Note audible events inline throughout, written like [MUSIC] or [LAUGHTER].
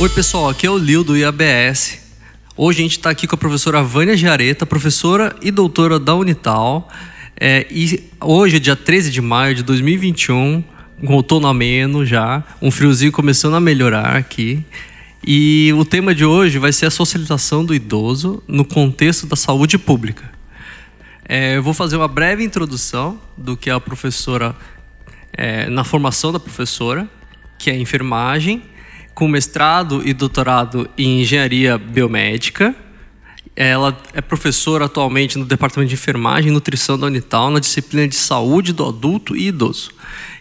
Oi, pessoal, aqui é o Lil do IABS. Hoje a gente está aqui com a professora Vânia Giareta, professora e doutora da Unital. É, e hoje, dia 13 de maio de 2021, com outono ameno já, um friozinho começando a melhorar aqui. E o tema de hoje vai ser a socialização do idoso no contexto da saúde pública. É, eu vou fazer uma breve introdução do que a professora, é, na formação da professora, que é enfermagem com mestrado e doutorado em engenharia biomédica. Ela é professora atualmente no Departamento de Enfermagem e Nutrição da Unital, na disciplina de Saúde do Adulto e Idoso.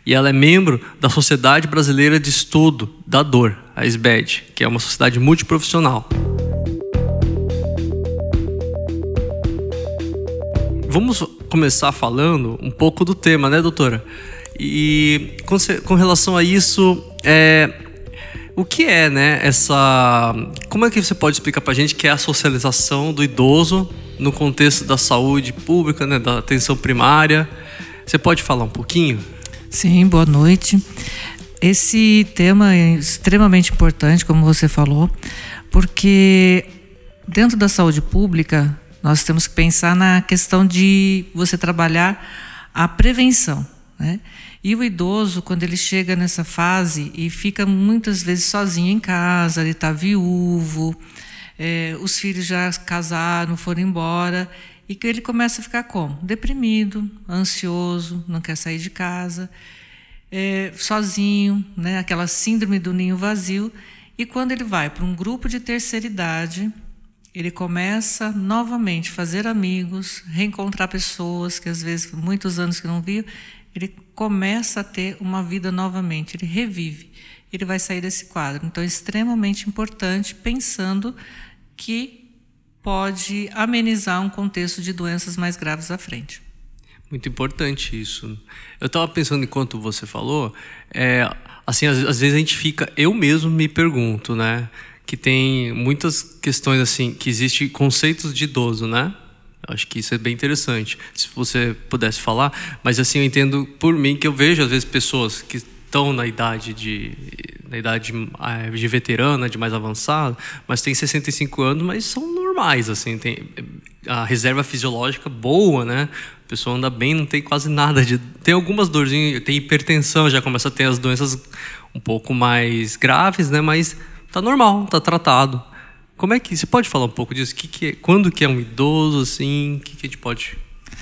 E ela é membro da Sociedade Brasileira de Estudo da Dor, a SBED, que é uma sociedade multiprofissional. Vamos começar falando um pouco do tema, né, doutora? E com, relação a isso, é, o que é, né, essa. Como é que você pode explicar para a gente que é a socialização do idoso no contexto da saúde pública, né, da atenção primária? Você pode falar um pouquinho? Sim, boa noite. Esse tema é extremamente importante, como você falou, porque dentro da saúde pública nós temos que pensar na questão de você trabalhar a prevenção. Né? E o idoso, quando ele chega nessa fase e fica muitas vezes sozinho em casa, ele está viúvo, é, os filhos já casaram, foram embora, e que ele começa a ficar como? Deprimido, ansioso, não quer sair de casa, é, sozinho, né? aquela síndrome do ninho vazio. E quando ele vai para um grupo de terceira idade, ele começa novamente a fazer amigos, reencontrar pessoas que às vezes muitos anos que não viu, ele começa a ter uma vida novamente, ele revive, ele vai sair desse quadro. Então, é extremamente importante, pensando que pode amenizar um contexto de doenças mais graves à frente. Muito importante isso. Eu estava pensando enquanto você falou, é, assim, às, às, vezes a gente fica, eu mesmo me pergunto, né, que tem muitas questões assim, que existe conceitos de idoso, né? Acho que isso é bem interessante. Se você pudesse falar, mas assim eu entendo por mim que eu vejo às vezes pessoas que estão na idade de na idade eh, de veterana, de mais avançada, mas tem 65 anos, mas são normais assim, tem a reserva fisiológica boa, né? A pessoa anda bem, não tem quase nada de tem algumas dorzinhas, tem hipertensão, já começa a ter as doenças um pouco mais graves, né? Mas tá normal, tá tratado. Como é que você pode falar um pouco disso? Que que é, quando que é um idoso assim? O que, que a gente pode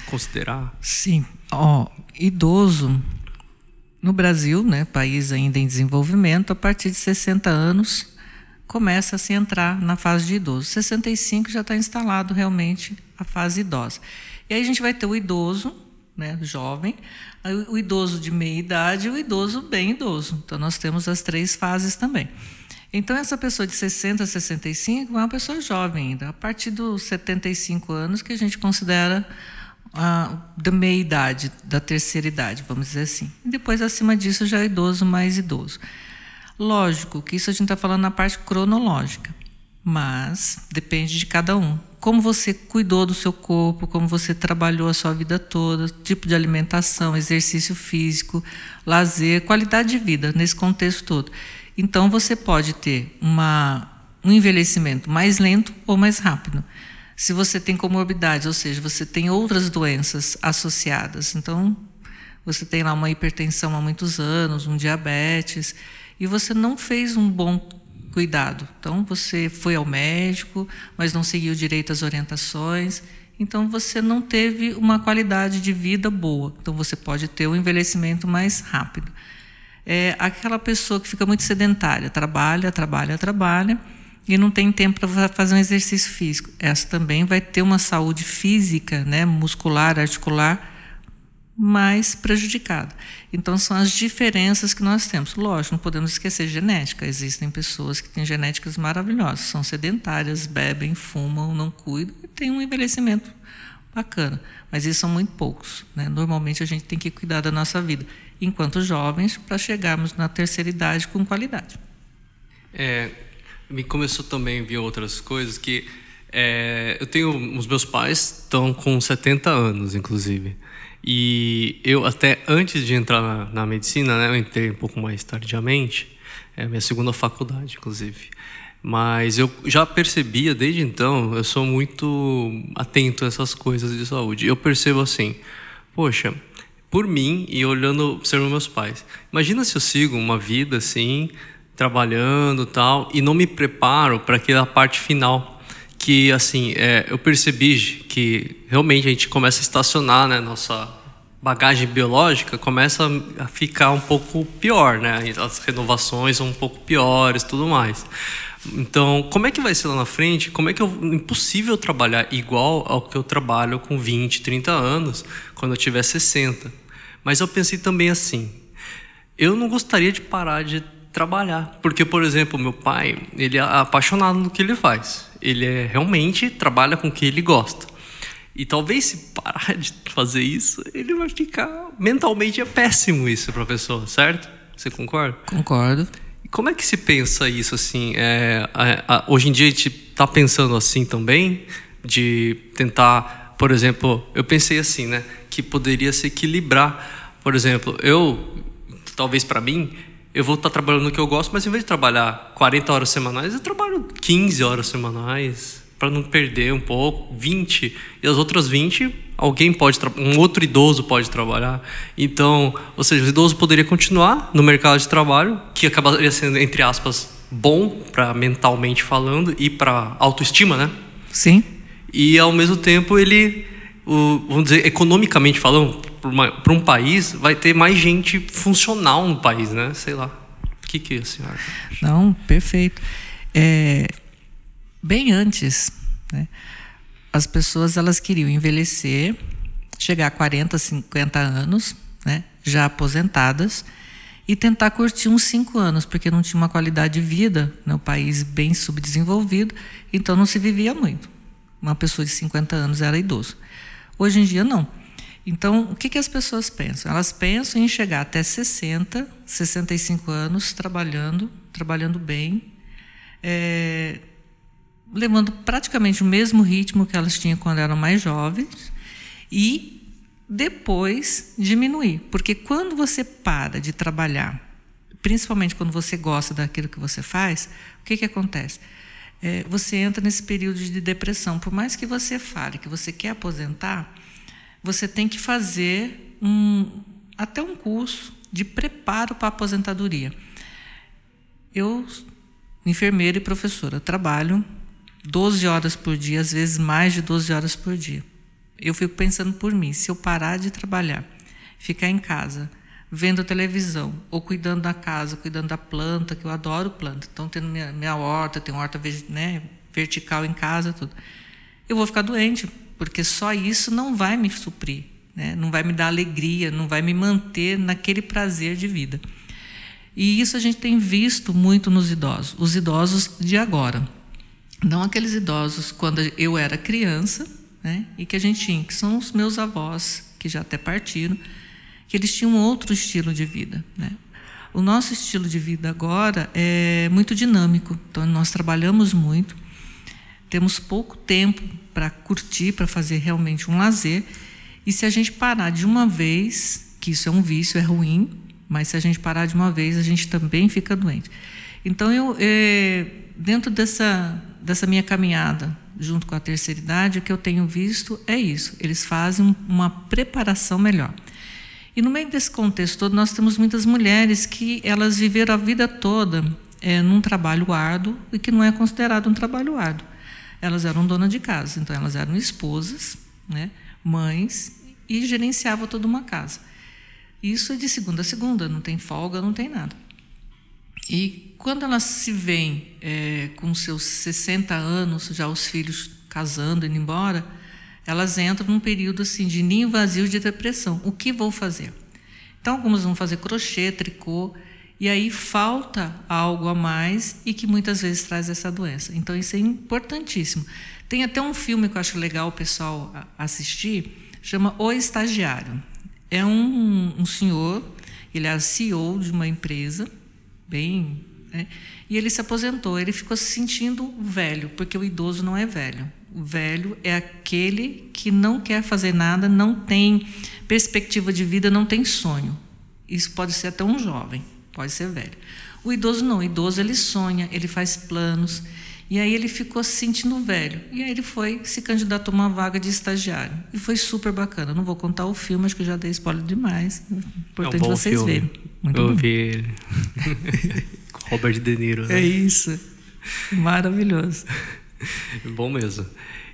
considerar? Sim, ó, idoso no Brasil, né, país ainda em desenvolvimento, a partir de 60 anos começa a se entrar na fase de idoso. 65 já está instalado realmente a fase idosa. E aí a gente vai ter o idoso, né, jovem, o idoso de meia idade e o idoso bem idoso. Então nós temos as três fases também. Então, essa pessoa de 60 a 65 é uma pessoa jovem ainda. A partir dos 75 anos que a gente considera a, da meia idade, da terceira idade, vamos dizer assim. E depois, acima disso, já é idoso, mais idoso. Lógico que isso a gente está falando na parte cronológica, mas depende de cada um. Como você cuidou do seu corpo, como você trabalhou a sua vida toda, tipo de alimentação, exercício físico, lazer, qualidade de vida, nesse contexto todo. Então você pode ter uma, um envelhecimento mais lento ou mais rápido. Se você tem comorbidades, ou seja, você tem outras doenças associadas, então você tem lá uma hipertensão há muitos anos, um diabetes, e você não fez um bom cuidado. Então você foi ao médico, mas não seguiu direito as orientações, então você não teve uma qualidade de vida boa. Então você pode ter um envelhecimento mais rápido é aquela pessoa que fica muito sedentária, trabalha, trabalha, trabalha e não tem tempo para fazer um exercício físico. Essa também vai ter uma saúde física, né, muscular, articular, mais prejudicada. Então, são as diferenças que nós temos. Lógico, não podemos esquecer genética. Existem pessoas que têm genéticas maravilhosas, são sedentárias, bebem, fumam, não cuidam e têm um envelhecimento bacana. Mas isso são muito poucos. Né? Normalmente, a gente tem que cuidar da nossa vida enquanto jovens, para chegarmos na terceira idade com qualidade. É, me começou também a vir outras coisas que é, eu tenho os meus pais estão com 70 anos inclusive e eu até antes de entrar na, na medicina né, eu entrei um pouco mais tardiamente É minha segunda faculdade, inclusive. Mas eu já percebia desde então, eu sou muito atento a essas coisas de saúde. Eu percebo assim, poxa, por mim e olhando, observando meus pais. Imagina se eu sigo uma vida assim, trabalhando tal, e não me preparo para aquela parte final que assim é, eu percebi que realmente a gente começa a estacionar né nossa bagagem biológica começa a ficar um pouco pior né as renovações são um pouco piores tudo mais então como é que vai ser lá na frente como é que é impossível trabalhar igual ao que eu trabalho com 20 30 anos quando eu tiver 60 mas eu pensei também assim eu não gostaria de parar de trabalhar. Porque, por exemplo, meu pai, ele é apaixonado no que ele faz. Ele é, realmente trabalha com o que ele gosta. E talvez se parar de fazer isso, ele vai ficar mentalmente é péssimo isso para a pessoa, certo? Você concorda? Concordo. Como é que se pensa isso assim? É, a, hoje em dia a gente está pensando assim também de tentar, por exemplo, eu pensei assim, né, que poderia se equilibrar. Por exemplo, eu talvez para mim eu vou estar trabalhando no que eu gosto, mas em vez de trabalhar 40 horas semanais, eu trabalho 15 horas semanais, para não perder um pouco, 20, e as outras 20, alguém pode, um outro idoso pode trabalhar. Então, ou seja, o idoso poderia continuar no mercado de trabalho, que acabaria sendo, entre aspas, bom para mentalmente falando e para autoestima, né? Sim. E ao mesmo tempo ele, o, vamos dizer, economicamente falando, para um país, vai ter mais gente funcional no país, né? Sei lá. O que, que a senhora acha? Não, perfeito. É, bem antes, né, as pessoas elas queriam envelhecer, chegar a 40, 50 anos, né, já aposentadas, e tentar curtir uns 5 anos, porque não tinha uma qualidade de vida, né, um país bem subdesenvolvido, então não se vivia muito. Uma pessoa de 50 anos era idoso. Hoje em dia, não. Então, o que, que as pessoas pensam? Elas pensam em chegar até 60, 65 anos trabalhando, trabalhando bem, é, levando praticamente o mesmo ritmo que elas tinham quando eram mais jovens e depois diminuir. Porque quando você para de trabalhar, principalmente quando você gosta daquilo que você faz, o que, que acontece? É, você entra nesse período de depressão. Por mais que você fale que você quer aposentar, você tem que fazer um, até um curso de preparo para a aposentadoria. Eu, enfermeira e professora, trabalho 12 horas por dia, às vezes mais de 12 horas por dia. Eu fico pensando por mim, se eu parar de trabalhar, ficar em casa, vendo televisão, ou cuidando da casa, cuidando da planta, que eu adoro planta, então tendo minha, minha horta, tenho horta né, vertical em casa, tudo. Eu vou ficar doente, porque só isso não vai me suprir, né? não vai me dar alegria, não vai me manter naquele prazer de vida. E isso a gente tem visto muito nos idosos, os idosos de agora. Não aqueles idosos quando eu era criança, né? e que a gente tinha, que são os meus avós, que já até partiram, que eles tinham outro estilo de vida. Né? O nosso estilo de vida agora é muito dinâmico, então nós trabalhamos muito, temos pouco tempo para curtir, para fazer realmente um lazer. E se a gente parar de uma vez, que isso é um vício, é ruim, mas se a gente parar de uma vez, a gente também fica doente. Então, eu, é, dentro dessa, dessa minha caminhada, junto com a terceira idade, o que eu tenho visto é isso: eles fazem uma preparação melhor. E no meio desse contexto todo, nós temos muitas mulheres que elas viveram a vida toda é, num trabalho árduo e que não é considerado um trabalho árduo elas eram donas de casa, então elas eram esposas, né, mães e gerenciavam toda uma casa. Isso é de segunda a segunda, não tem folga, não tem nada. E quando elas se veem é, com seus 60 anos, já os filhos casando, indo embora, elas entram num período assim de ninho vazio de depressão. O que vou fazer? Então, algumas vão fazer crochê, tricô, e aí falta algo a mais e que muitas vezes traz essa doença. Então isso é importantíssimo. Tem até um filme que eu acho legal o pessoal assistir, chama O Estagiário. É um, um senhor, ele é CEO de uma empresa, bem. Né, e ele se aposentou. Ele ficou se sentindo velho, porque o idoso não é velho. O velho é aquele que não quer fazer nada, não tem perspectiva de vida, não tem sonho. Isso pode ser até um jovem pode ser velho. O idoso não, o idoso ele sonha, ele faz planos. E aí ele ficou se sentindo velho. E aí ele foi se candidatou a uma vaga de estagiário. E foi super bacana. Não vou contar o filme, acho que já dei spoiler demais. Importante é um vocês filme. verem. Muito Eu bom. vi ele. [LAUGHS] Robert De Niro. né? É isso. Maravilhoso. Bom mesmo.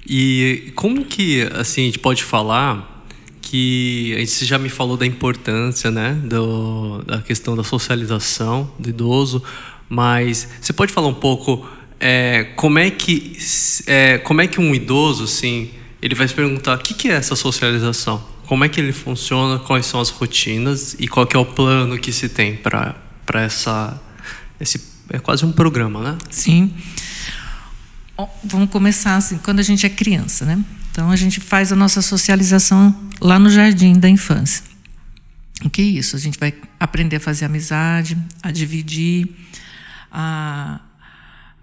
E como que assim a gente pode falar que a gente já me falou da importância, né, do, da questão da socialização do idoso, mas você pode falar um pouco é, como é que é, como é que um idoso assim ele vai se perguntar o que, que é essa socialização, como é que ele funciona, quais são as rotinas e qual que é o plano que se tem para essa esse é quase um programa, né? Sim. Ó, Vamos começar assim, quando a gente é criança, né? Então a gente faz a nossa socialização lá no jardim da infância. O que é isso? A gente vai aprender a fazer amizade, a dividir, a,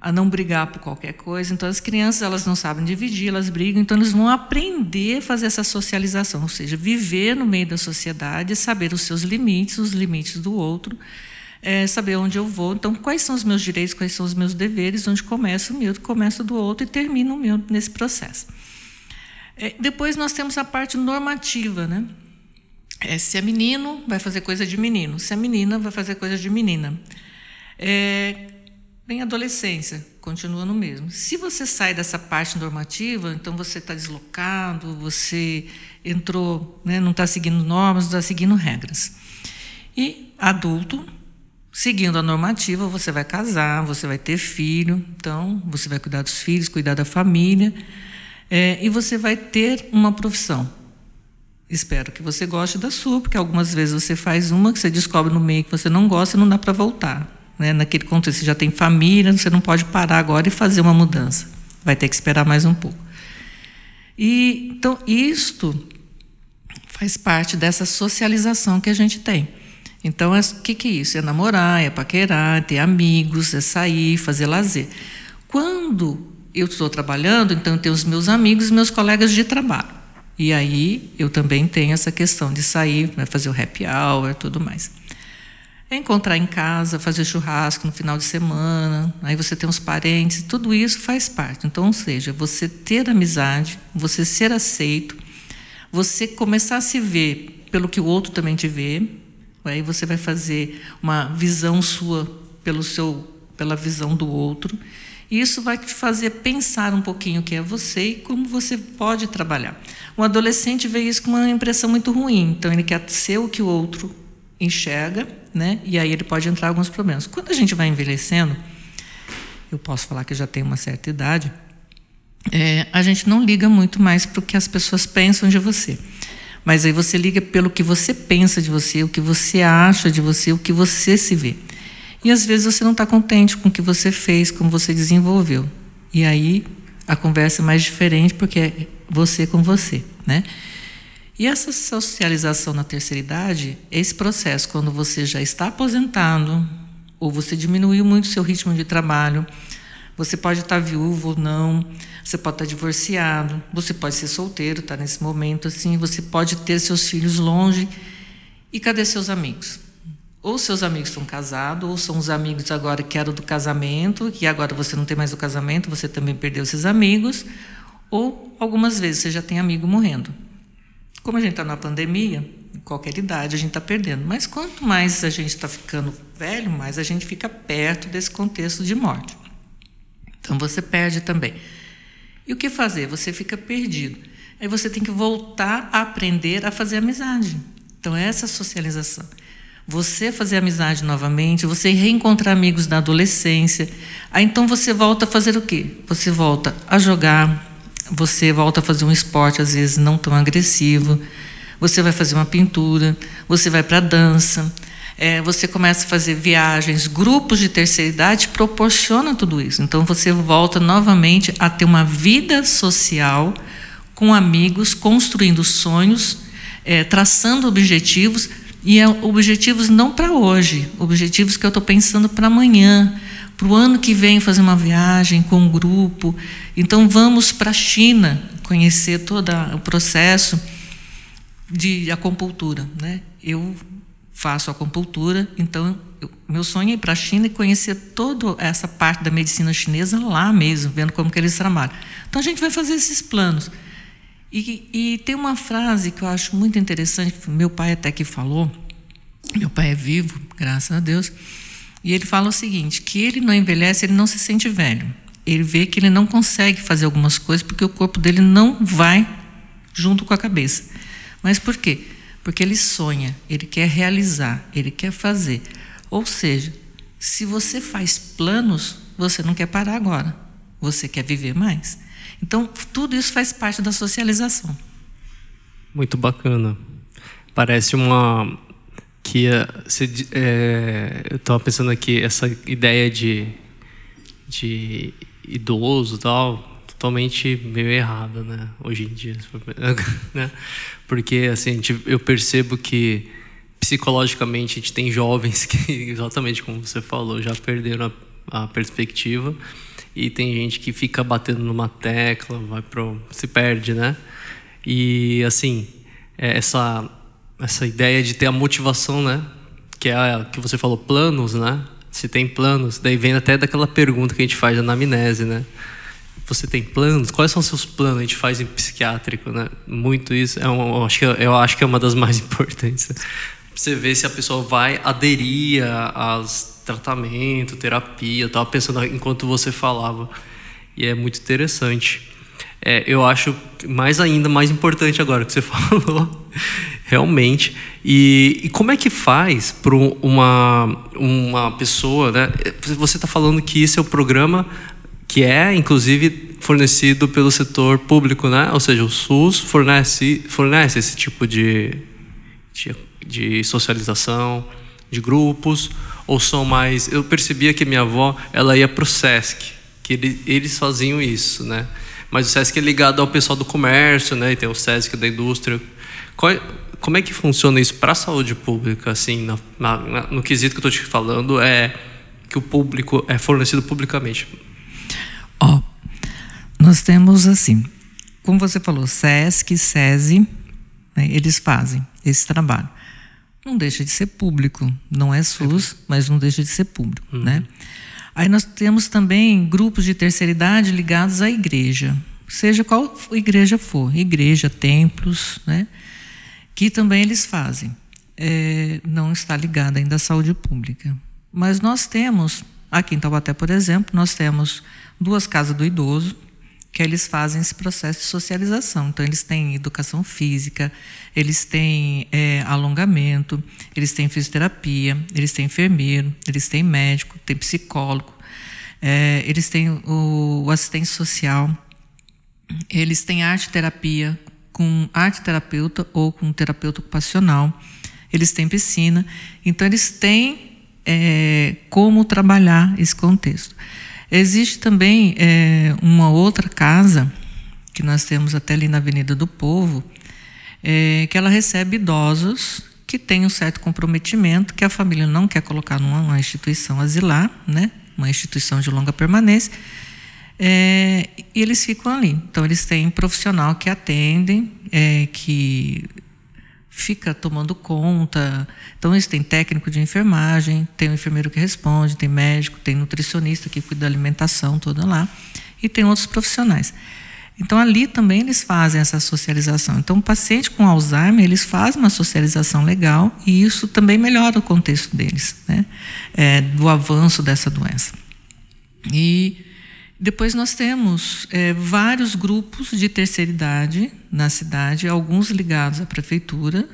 a não brigar por qualquer coisa. Então as crianças elas não sabem dividir, elas brigam, então eles vão aprender a fazer essa socialização, ou seja, viver no meio da sociedade, saber os seus limites, os limites do outro, é, saber onde eu vou. Então, quais são os meus direitos, quais são os meus deveres, onde começa o meu, começa o do outro e termina o meu nesse processo. É, depois nós temos a parte normativa, né? É, se é menino, vai fazer coisa de menino. Se é menina, vai fazer coisa de menina. É, vem a adolescência, continua no mesmo. Se você sai dessa parte normativa, então você está deslocado, você entrou, né, não está seguindo normas, não está seguindo regras. E adulto, seguindo a normativa, você vai casar, você vai ter filho, então você vai cuidar dos filhos, cuidar da família, é, e você vai ter uma profissão. Espero que você goste da sua, porque algumas vezes você faz uma que você descobre no meio que você não gosta e não dá para voltar. Né? Naquele contexto, você já tem família, você não pode parar agora e fazer uma mudança. Vai ter que esperar mais um pouco. E, então, isto faz parte dessa socialização que a gente tem. Então, é- o que, que é isso? É namorar, é paquerar, é ter amigos, é sair, fazer lazer. Quando eu estou trabalhando, então eu tenho os meus amigos e meus colegas de trabalho. E aí eu também tenho essa questão de sair, né, fazer o happy hour, tudo mais. Encontrar em casa, fazer churrasco no final de semana, aí você tem os parentes, tudo isso faz parte. Então, ou seja, você ter amizade, você ser aceito, você começar a se ver pelo que o outro também te vê, aí você vai fazer uma visão sua pelo seu, pela visão do outro. E isso vai te fazer pensar um pouquinho o que é você e como você pode trabalhar. Um adolescente vê isso com uma impressão muito ruim, então ele quer ser o que o outro enxerga, né? E aí ele pode entrar alguns problemas. Quando a gente vai envelhecendo, eu posso falar que já tem uma certa idade, é, a gente não liga muito mais para o que as pessoas pensam de você. Mas aí você liga pelo que você pensa de você, o que você acha de você, o que você se vê. E às vezes você não está contente com o que você fez, como você desenvolveu. E aí a conversa é mais diferente porque é você com você, né? E essa socialização na terceira idade, esse processo quando você já está aposentado ou você diminuiu muito seu ritmo de trabalho, você pode estar viúvo ou não, você pode estar divorciado, você pode ser solteiro, está nesse momento assim, você pode ter seus filhos longe. E cadê seus amigos? Ou seus amigos estão casados, ou são os amigos agora que eram do casamento, que agora você não tem mais o casamento, você também perdeu esses amigos, ou algumas vezes você já tem amigo morrendo. Como a gente está na pandemia, em qualquer idade a gente está perdendo. Mas quanto mais a gente está ficando velho, mais a gente fica perto desse contexto de morte. Então você perde também. E o que fazer? Você fica perdido. Aí você tem que voltar a aprender a fazer amizade. Então, essa socialização. Você fazer amizade novamente, você reencontrar amigos da adolescência. Aí então você volta a fazer o quê? Você volta a jogar, você volta a fazer um esporte, às vezes não tão agressivo. Você vai fazer uma pintura, você vai para dança, é, você começa a fazer viagens, grupos de terceira idade proporcionam tudo isso. Então você volta novamente a ter uma vida social com amigos, construindo sonhos, é, traçando objetivos e é, objetivos não para hoje, objetivos que eu estou pensando para amanhã, para o ano que vem fazer uma viagem com um grupo. Então vamos para a China conhecer todo o processo de acupuntura, né? Eu faço acupuntura, então eu, meu sonho é ir para a China e conhecer toda essa parte da medicina chinesa lá mesmo, vendo como que eles trabalham. Então a gente vai fazer esses planos. E, e tem uma frase que eu acho muito interessante, meu pai até que falou, meu pai é vivo, graças a Deus, e ele fala o seguinte, que ele não envelhece, ele não se sente velho. Ele vê que ele não consegue fazer algumas coisas porque o corpo dele não vai junto com a cabeça. Mas por quê? Porque ele sonha, ele quer realizar, ele quer fazer. Ou seja, se você faz planos, você não quer parar agora. Você quer viver mais. Então, tudo isso faz parte da socialização. Muito bacana. Parece uma que é, eu estava pensando aqui essa ideia de de idoso tal totalmente meio errada, né? Hoje em dia, [LAUGHS] né? Porque assim, eu percebo que psicologicamente a gente tem jovens que, [LAUGHS] exatamente como você falou, já perderam a, a perspectiva e tem gente que fica batendo numa tecla, vai pro, se perde, né? E assim, é, essa essa ideia de ter a motivação, né? Que é a que você falou planos, né? Se tem planos, daí vem até daquela pergunta que a gente faz na anamnese, né? Você tem planos? Quais são os seus planos? A gente faz em psiquiátrico, né? Muito isso. É um, eu, acho que, eu acho que é uma das mais [LAUGHS] importantes. Você ver se a pessoa vai aderir aos tratamento, terapia. Eu estava pensando enquanto você falava. E é muito interessante. É, eu acho mais ainda mais importante agora que você [LAUGHS] falou, realmente. E, e como é que faz para uma, uma pessoa, né? Você está falando que isso é o programa que é, inclusive, fornecido pelo setor público, né? Ou seja, o SUS fornece, fornece esse tipo de, de, de socialização, de grupos, ou são mais... Eu percebia que minha avó, ela ia para o SESC, que ele, eles faziam isso, né? Mas o SESC é ligado ao pessoal do comércio, né? E tem o SESC da indústria. Qual, como é que funciona isso para a saúde pública, assim, na, na, no quesito que eu estou te falando, é que o público é fornecido publicamente? Ó, nós temos assim, como você falou, SESC, SESI, né, eles fazem esse trabalho. Não deixa de ser público, não é SUS, mas não deixa de ser público, uhum. né? Aí nós temos também grupos de terceira idade ligados à igreja, seja qual igreja for, igreja, templos, né? Que também eles fazem. É, não está ligado ainda à saúde pública. Mas nós temos, aqui em Taubaté, por exemplo, nós temos duas casas do idoso, que eles fazem esse processo de socialização. Então, eles têm educação física, eles têm é, alongamento, eles têm fisioterapia, eles têm enfermeiro, eles têm médico, têm psicólogo, é, eles têm o, o, assistente social, eles têm arte terapia com arte terapeuta ou com terapeuta ocupacional, eles têm piscina. Então, eles têm é, como trabalhar esse contexto. Existe também é, uma outra casa, que nós temos até ali na Avenida do Povo, é, que ela recebe idosos que têm um certo comprometimento, que a família não quer colocar numa instituição asilar, né? uma instituição de longa permanência, é, e eles ficam ali. Então, eles têm profissional que atendem, é, que fica tomando conta. Então, eles têm técnico de enfermagem, tem o enfermeiro que responde, tem médico, tem nutricionista que cuida da alimentação toda lá, e tem outros profissionais. Então, ali também eles fazem essa socialização. Então, o paciente com Alzheimer, eles fazem uma socialização legal e isso também melhora o contexto deles, né? É, do avanço dessa doença. E depois nós temos é, vários grupos de terceira idade na cidade, alguns ligados à prefeitura,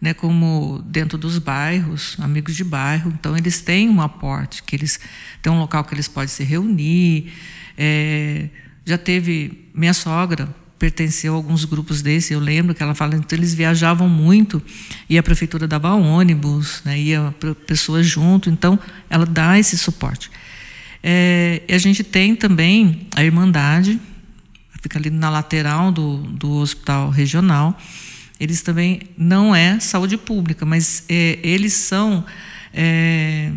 né, como dentro dos bairros, amigos de bairro. Então, eles têm um aporte, que eles têm um local que eles podem se reunir. É, já teve minha sogra pertenceu a alguns grupos desses. Eu lembro que ela fala, então eles viajavam muito e a prefeitura dava ônibus, né, ia pessoas junto. Então, ela dá esse suporte. É, a gente tem também a Irmandade, fica ali na lateral do, do hospital regional. Eles também não é saúde pública, mas é, eles são. É,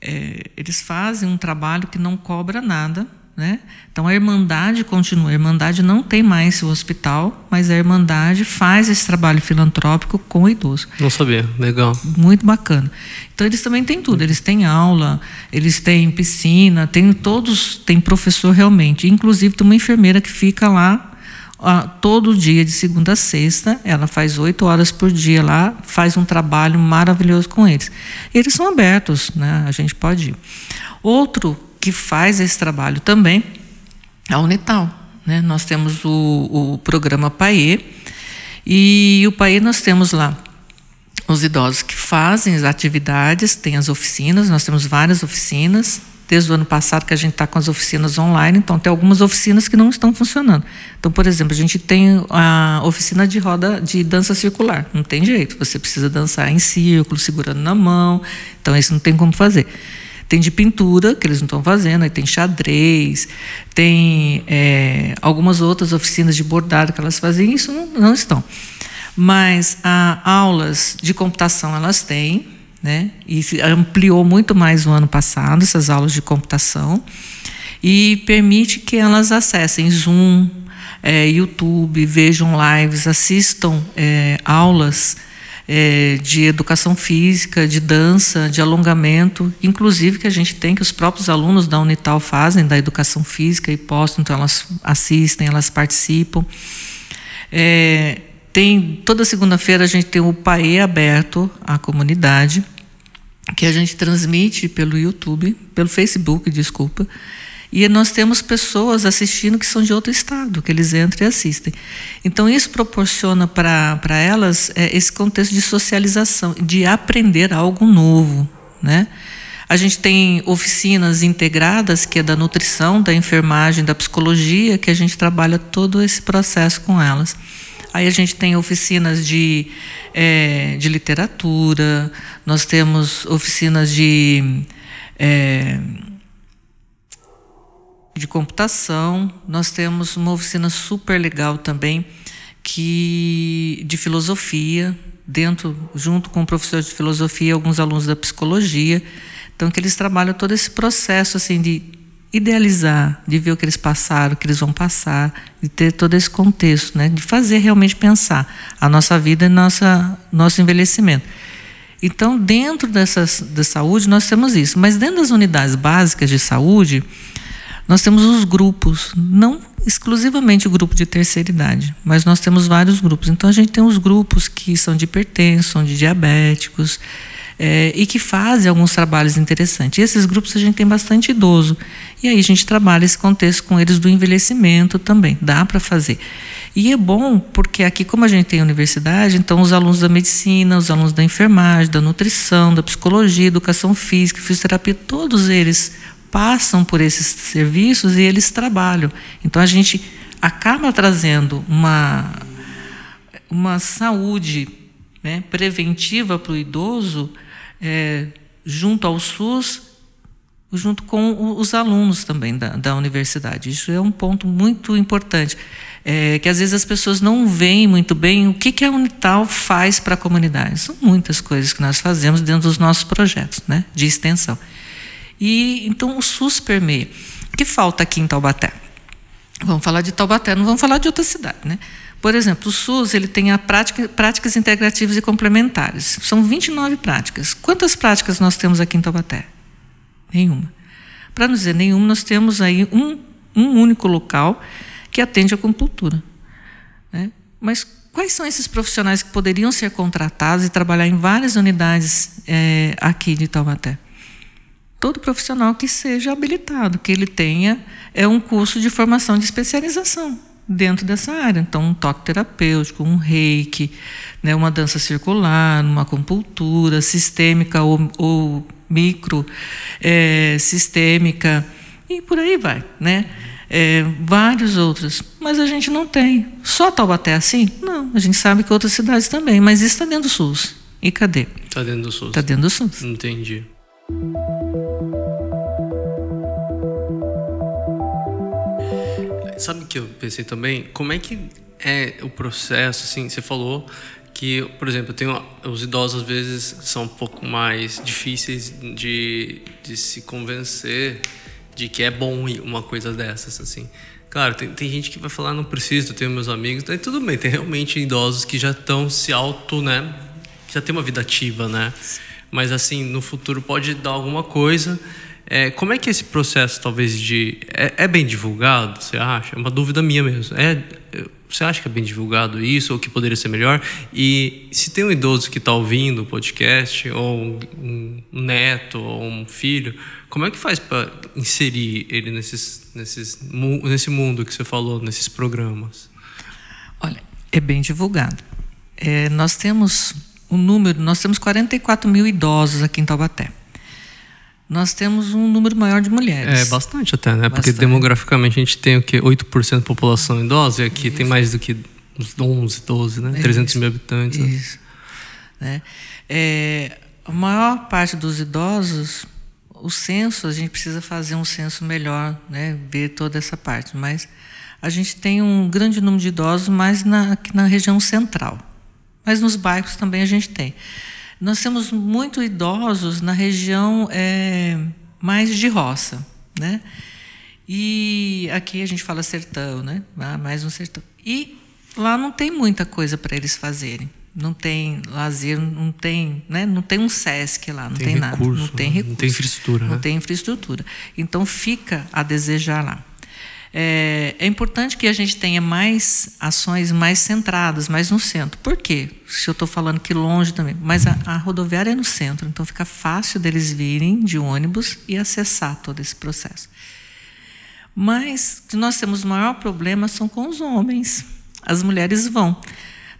é, eles fazem um trabalho que não cobra nada, né? Então a Irmandade continua. A Irmandade não tem mais o hospital, mas a Irmandade faz esse trabalho filantrópico com o idoso. Não sabia, legal. Muito bacana. Então eles também têm tudo. Eles têm aula, eles têm piscina, tem todos, tem professor realmente. Inclusive tem uma enfermeira que fica lá todo dia, de segunda a sexta, ela faz oito horas por dia lá, faz um trabalho maravilhoso com eles. Eles são abertos, né? a gente pode ir. Outro que faz esse trabalho também é a Unital. Né? Nós temos o, o programa PAE, e o PAE nós temos lá os idosos que fazem as atividades, tem as oficinas, nós temos várias oficinas, desde o ano passado que a gente está com as oficinas online, então tem algumas oficinas que não estão funcionando. Então, por exemplo, a gente tem a oficina de roda de dança circular. Não tem jeito, você precisa dançar em círculo, segurando na mão, então isso não tem como fazer. Tem de pintura, que eles não estão fazendo, aí tem xadrez, tem é, algumas outras oficinas de bordado que elas fazem, isso não, não estão. Mas a, aulas de computação elas têm, né? E ampliou muito mais no ano passado essas aulas de computação e permite que elas acessem Zoom, é, YouTube, vejam lives, assistam é, aulas é, de educação física, de dança, de alongamento, inclusive que a gente tem que os próprios alunos da Unital fazem da educação física e postam, então elas assistem, elas participam. É, tem toda segunda-feira a gente tem o PAE aberto à comunidade que a gente transmite pelo YouTube, pelo Facebook, desculpa. E nós temos pessoas assistindo que são de outro estado, que eles entram e assistem. Então, isso proporciona para elas é, esse contexto de socialização, de aprender algo novo. Né? A gente tem oficinas integradas, que é da nutrição, da enfermagem, da psicologia, que a gente trabalha todo esse processo com elas. Aí a gente tem oficinas de, é, de literatura, nós temos oficinas de, é, de computação, nós temos uma oficina super legal também que de filosofia, dentro, junto com o professor de filosofia e alguns alunos da psicologia. Então, que eles trabalham todo esse processo assim de idealizar, de ver o que eles passaram, o que eles vão passar, de ter todo esse contexto, né? de fazer realmente pensar a nossa vida e nossa, nosso envelhecimento. Então, dentro dessas, da saúde, nós temos isso. Mas dentro das unidades básicas de saúde, nós temos os grupos, não exclusivamente o grupo de terceira idade, mas nós temos vários grupos. Então, a gente tem os grupos que são de hipertensos, de diabéticos, é, e que fazem alguns trabalhos interessantes. E esses grupos a gente tem bastante idoso. E aí a gente trabalha esse contexto com eles do envelhecimento também, dá para fazer. E é bom porque aqui, como a gente tem universidade, então os alunos da medicina, os alunos da enfermagem, da nutrição, da psicologia, educação física, fisioterapia, todos eles passam por esses serviços e eles trabalham. Então a gente acaba trazendo uma, uma saúde né, preventiva para o idoso é, junto ao SUS, junto com os alunos também da, da universidade. Isso é um ponto muito importante, é, que às vezes as pessoas não veem muito bem o que, que a Unital faz para a comunidade. São muitas coisas que nós fazemos dentro dos nossos projetos né, de extensão. E então o SUS permeia. O que falta aqui em Taubaté? Vamos falar de Taubaté, não vamos falar de outra cidade, né? Por exemplo, o SUS ele tem a prática, práticas integrativas e complementares. São 29 práticas. Quantas práticas nós temos aqui em Taubaté? Nenhuma. Para não dizer nenhuma, nós temos aí um, um único local que atende a acupuntura. Né? Mas quais são esses profissionais que poderiam ser contratados e trabalhar em várias unidades é, aqui de Taubaté? Todo profissional que seja habilitado, que ele tenha é um curso de formação de especialização dentro dessa área. Então, um toque terapêutico, um reiki, né, uma dança circular, uma acupuntura sistêmica ou, ou micro, é, sistêmica, e por aí vai, né? É, vários outros, mas a gente não tem. Só Taubaté é assim? Não, a gente sabe que outras cidades também, mas isso está dentro do SUS. E cadê? Está dentro do SUS. Está dentro do SUS. Entendi. Sabe o que eu pensei também? Como é que é o processo, assim, você falou que, por exemplo, tenho, os idosos às vezes são um pouco mais difíceis de, de se convencer de que é bom uma coisa dessas, assim. Claro, tem, tem gente que vai falar, não preciso, tenho meus amigos, então tudo bem, tem realmente idosos que já estão se auto, né? Já tem uma vida ativa, né? Mas assim, no futuro pode dar alguma coisa. É, como é que é esse processo, talvez, de. É, é, bem divulgado, você acha? É uma dúvida minha mesmo. É, você acha que é bem divulgado isso, ou que poderia ser melhor? E se tem um idoso que está ouvindo o podcast, ou um, um, neto, ou um filho, como é que faz para inserir ele nesses, nesses, nesse mundo que você falou, nesses programas? Olha, é bem divulgado. É, nós temos um número, nós temos 44 mil idosos aqui em Taubaté nós temos um número maior de mulheres. É bastante até, né? Bastante. Porque demograficamente a gente tem o quê? 8% da população idosa e aqui Isso. tem mais do que uns 11, 12, né? Isso. 300 mil habitantes. Isso. Né? É, a maior parte dos idosos, o censo, a gente precisa fazer um censo melhor, né? Ver toda essa parte. Mas a gente tem um grande número de idosos mais na, na região central. Mas nos bairros também a gente tem. Nós temos muito idosos na região é, mais de roça, né? E aqui a gente fala sertão, né? Ah, mais um sertão. E lá não tem muita coisa para eles fazerem. Não tem lazer, não tem, né? Não tem um SESC lá, não tem, tem recurso, nada, não tem recurso, não tem infraestrutura, não né? tem infraestrutura. Então fica a desejar lá. É, é, importante que a gente tenha mais ações mais centradas, mais no centro. Por quê? Se eu estou falando que longe também. Mas a, a, rodoviária é no centro, então fica fácil deles virem de ônibus e acessar todo esse processo. Mas que nós temos o maior problema são com os homens. As mulheres vão.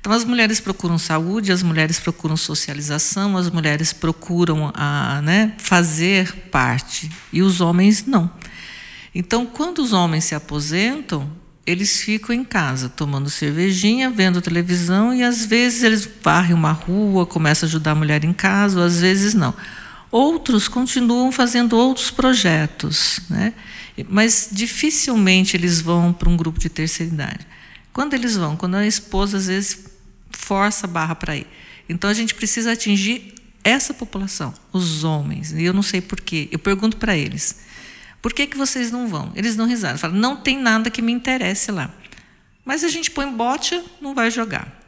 Então as mulheres procuram saúde, as mulheres procuram socialização, as mulheres procuram a, né, fazer parte e os homens não. Então, quando os homens se aposentam, eles ficam em casa tomando cervejinha, vendo televisão e às vezes eles varrem uma rua, começam a ajudar a mulher em casa, ou às vezes não. Outros continuam fazendo outros projetos, né? mas dificilmente eles vão para um grupo de terceira idade. Quando eles vão? Quando a esposa às vezes força a barra para ir. Então a gente precisa atingir essa população, os homens. E eu não sei porquê. Eu pergunto para eles. Por que, que vocês não vão? Eles não risaram. Falam, não tem nada que me interesse lá. Mas a gente põe bote, não vai jogar.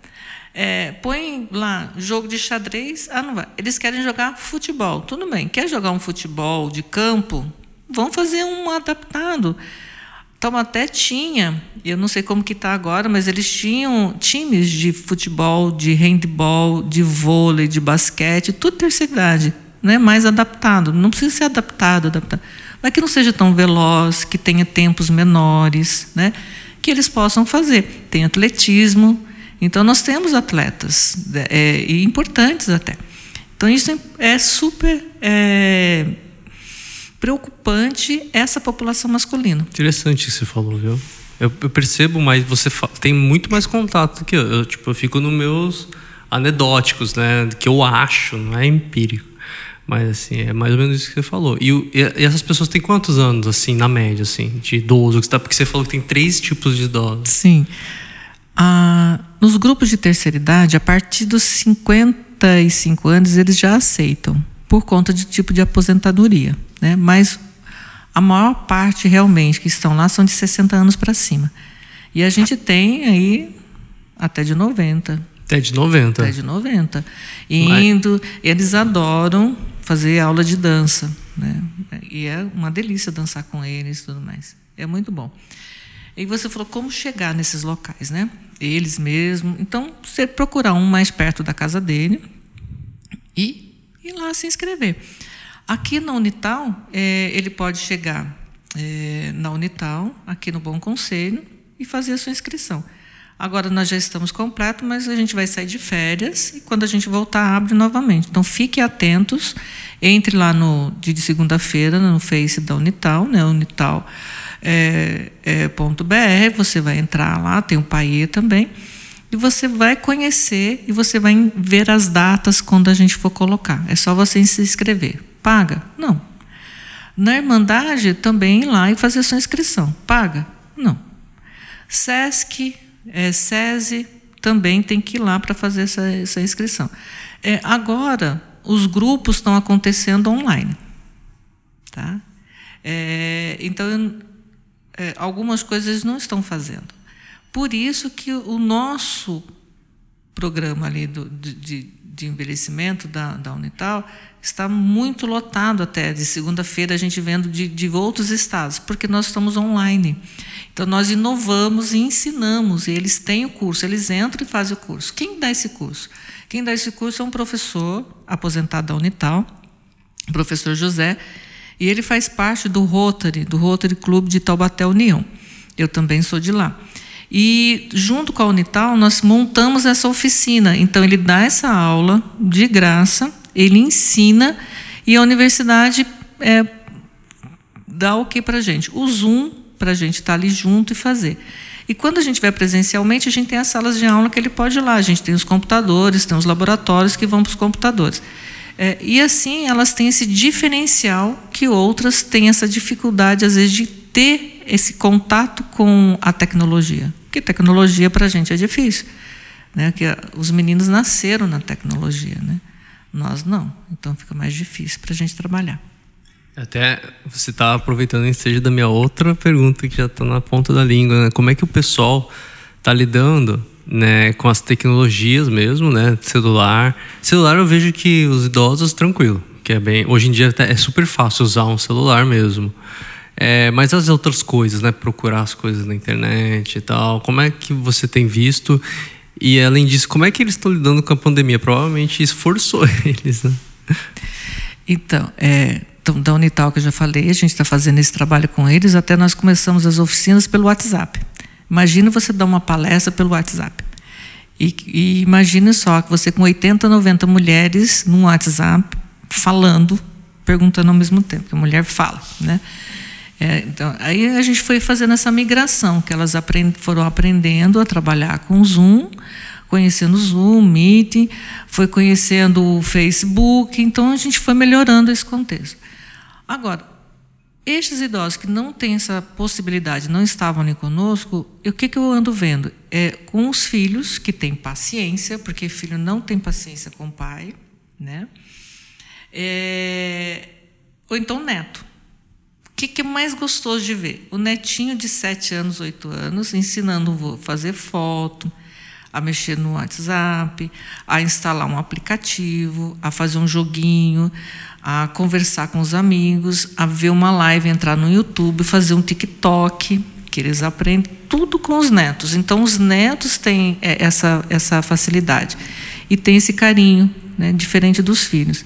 É, põe lá jogo de xadrez, ah, não vai. Eles querem jogar futebol. Tudo bem. Quer jogar um futebol de campo? Vão fazer um adaptado. Taubaté tinha, eu não sei como que está agora, mas eles tinham times de futebol, de handball, de vôlei, de basquete, tudo terceira idade, né? mais adaptado. Não precisa ser adaptado, adaptado mas que não seja tão veloz, que tenha tempos menores, né? que eles possam fazer. Tem atletismo, então nós temos atletas, é, e importantes até. Então isso é, é super é, preocupante essa população masculina. Interessante que você falou, viu? Eu, eu percebo, mas você tem muito mais contato que eu. eu. Tipo, eu fico nos meus anedóticos, né? Que eu acho, não é empírico. Mas, assim, é mais ou menos isso que você falou. E, e essas pessoas têm quantos anos, assim, na média, assim, de idoso? Porque você falou que tem três tipos de idosos. Sim. Ah, nos grupos de terceira idade, a partir dos 55 anos, eles já aceitam, por conta de tipo de aposentadoria. Né? Mas a maior parte, realmente, que estão lá são de 60 anos para cima. E a gente tem aí até de 90. Até de 90. Até de 90. Indo, Mas... eles adoram fazer aula de dança, né? E é uma delícia dançar com eles e tudo mais. É muito bom. E você falou como chegar nesses locais, né? Eles mesmos. Então, você procurar um mais perto da casa dele e ir lá se inscrever. Aqui na Unital, é, ele pode chegar é, na Unital, aqui no Bom Conselho, e fazer a sua inscrição. Agora nós já estamos completos, mas a gente vai sair de férias e quando a gente voltar, abre novamente. Então fiquem atentos, entre lá no de segunda-feira no Face da Unital, né? Unital é, é, você vai entrar lá, tem o Paie também, e você vai conhecer e você vai ver as datas quando a gente for colocar. É só você se inscrever. Paga? Não. Na Irmandade, também ir lá e fazer sua inscrição. Paga? Não. SESC, é, SESI também tem que ir lá para fazer essa, essa inscrição. É, agora, os grupos estão acontecendo online. Tá? É, então, é, algumas coisas não estão fazendo. Por isso que o nosso programa ali do, de, de envelhecimento da, da Unital está muito lotado até. De segunda-feira a gente vendo de, de outros estados, porque nós estamos online. Então nós inovamos e ensinamos, e eles têm o curso, eles entram e fazem o curso. Quem dá esse curso? Quem dá esse curso é um professor aposentado da Unital, o professor José, e ele faz parte do Rotary, do Rotary Clube de Taubaté União. Eu também sou de lá. E junto com a Unital, nós montamos essa oficina. Então, ele dá essa aula de graça, ele ensina e a universidade é, dá o que para gente? O Zoom para a gente estar tá ali junto e fazer. E quando a gente vai presencialmente, a gente tem as salas de aula que ele pode ir lá. A gente tem os computadores, tem os laboratórios que vão para os computadores. É, e assim elas têm esse diferencial que outras têm essa dificuldade, às vezes, de ter esse contato com a tecnologia. Porque tecnologia para a gente é difícil. Né? Que os meninos nasceram na tecnologia, né? nós não. Então fica mais difícil para a gente trabalhar. Até você está aproveitando ensejo da minha outra pergunta que já está na ponta da língua. Né? Como é que o pessoal está lidando né, com as tecnologias mesmo, né, celular. Celular eu vejo que os idosos tranquilo, que é bem. Hoje em dia é super fácil usar um celular mesmo. É, mas as outras coisas, né, procurar as coisas na internet e tal. Como é que você tem visto? E além disso, como é que eles estão lidando com a pandemia? Provavelmente esforçou [LAUGHS] eles, né? Então, é, da Unital que eu já falei, a gente está fazendo esse trabalho com eles. Até nós começamos as oficinas pelo WhatsApp. Imagina você dar uma palestra pelo WhatsApp. E, e imagine só que você com 80, 90 mulheres no WhatsApp falando, perguntando ao mesmo tempo, que a mulher fala, né? É, então, aí a gente foi fazendo essa migração, que elas aprend, foram aprendendo a trabalhar com o Zoom, conhecendo o Zoom, Meet, foi conhecendo o Facebook, então a gente foi melhorando esse contexto. Agora, estes idosos que não têm essa possibilidade, não estavam ali conosco, o que, que eu ando vendo? É com os filhos que têm paciência, porque filho não tem paciência com o pai, né? É, ou então neto. O que, que é mais gostoso de ver? O netinho de 7 anos, 8 anos, ensinando a fazer foto, a mexer no WhatsApp, a instalar um aplicativo, a fazer um joguinho, a conversar com os amigos, a ver uma live, entrar no YouTube, fazer um TikTok, que eles aprendem tudo com os netos. Então, os netos têm é, essa, essa facilidade e têm esse carinho, né, diferente dos filhos.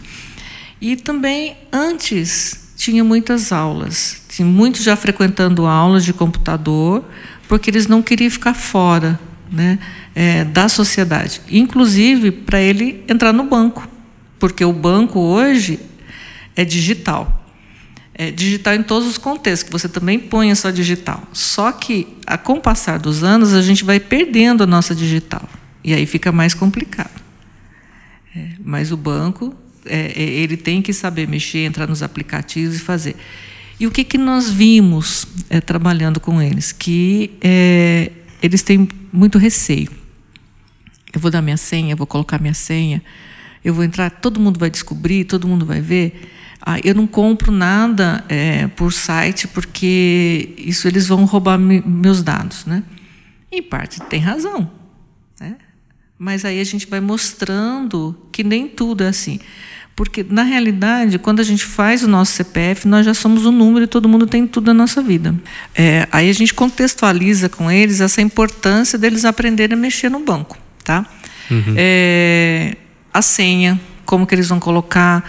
E também, antes, tinha muitas aulas, tinha muitos já frequentando aulas de computador, porque eles não queriam ficar fora né, é, da sociedade, inclusive para ele entrar no banco, porque o banco hoje é digital. É digital em todos os contextos, que você também põe só digital. Só que, a, com o passar dos anos, a gente vai perdendo a nossa digital. E aí fica mais complicado. É, mas o banco, é, é ele tem que saber mexer, entrar nos aplicativos e fazer. E o que, que nós vimos é, trabalhando com eles? Que é, eles têm muito receio. Eu vou dar minha senha, vou colocar minha senha, eu vou entrar, todo mundo vai descobrir, todo mundo vai ver. Ah, eu não compro nada é, por site porque isso eles vão roubar me, meus dados, né? Em parte tem razão, né? Mas aí a gente vai mostrando que nem tudo é assim. Porque, na realidade, quando a gente faz o nosso CPF, nós já somos o número e todo mundo tem tudo na nossa vida. É, aí a gente contextualiza com eles essa importância deles aprenderem a mexer no banco. Tá? Uhum. É, a senha, como que eles vão colocar,